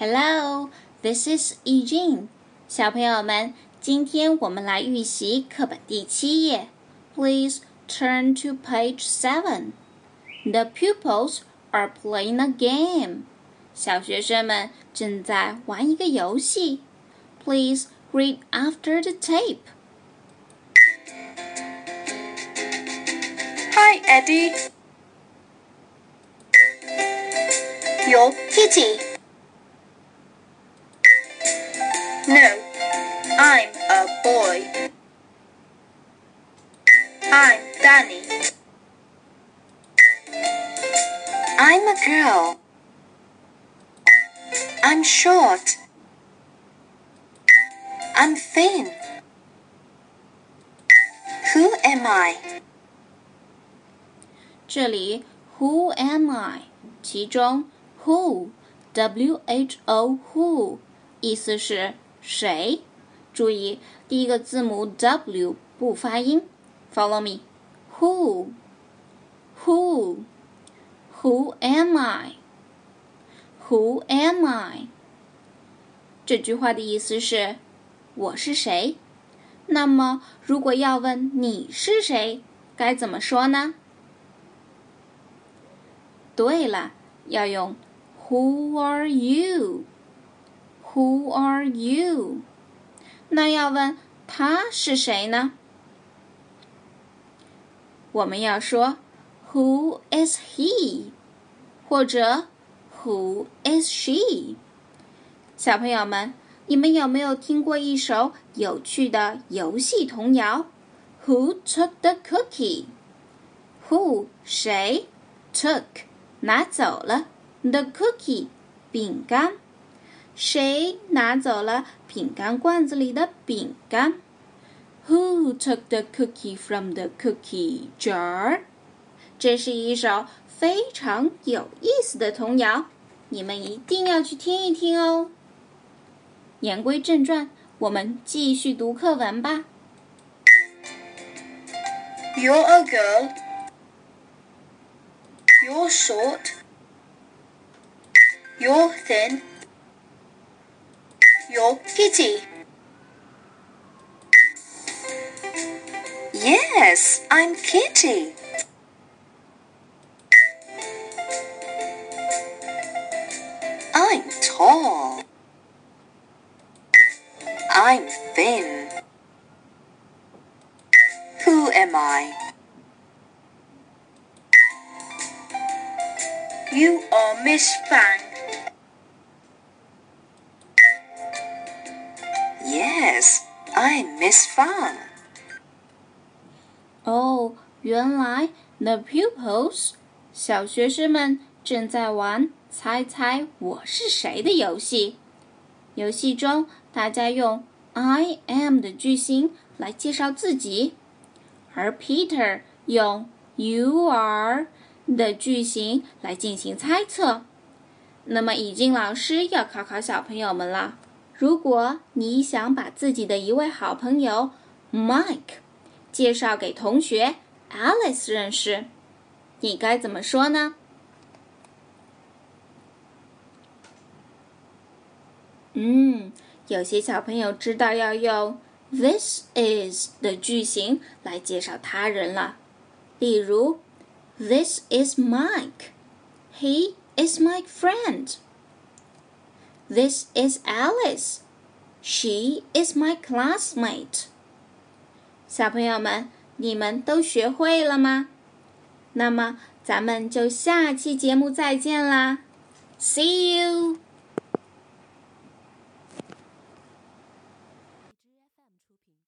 Hello, this is Eugene。小朋友们，今天我们来预习课本第七页。Please turn to page seven. The pupils are playing a game. 小学生们正在玩一个游戏。Please read after the tape. Hi, Eddie. You're Kitty. No, I'm a boy. I'm Danny. I'm a girl. I'm short. I'm thin. Who am I? 这里 Who am I？其中 Who W H O Who 意思是 谁？注意第一个字母 W 不发音。Follow me. Who? Who? Who am I? Who am I? 这句话的意思是我是谁？那么如果要问你是谁，该怎么说呢？对了，要用 Who are you？you？Who are you？那要问他是谁呢？我们要说 Who is he？或者 Who is she？小朋友们，你们有没有听过一首有趣的游戏童谣？Who took the cookie？Who 谁 took 拿走了 the cookie 饼干？ 谁拿走了饼干罐子里的饼干？Who took the cookie from the cookie jar？这是一首非常有意思的童谣，你们一定要去听一听哦。言归正传，我们继续读课文吧。 You're a girl. You're short. You're thin. You're Kitty. Yes, I'm Kitty. I'm tall. I'm thin. Who am I? You are Miss Fang. I'm Miss Fang. 哦，原来 the pupils 小学生们正在玩猜猜我是谁的游戏。游戏中，大家用 I am 的句型来介绍自己，而 Peter 用 You are 的句型来进行猜测。那么，已经老师要考考小朋友们了。 如果你想把自己的一位好朋友 Mike 介绍给同学 Alice 认识，你该怎么说呢？嗯，有些小朋友知道要用 this is 的句型来介绍他人了。例如，This is Mike. He is my friend. This is Alice. She is my classmate. 小朋友们，你们都学会了吗？那么咱们就下期节目再见啦！See you.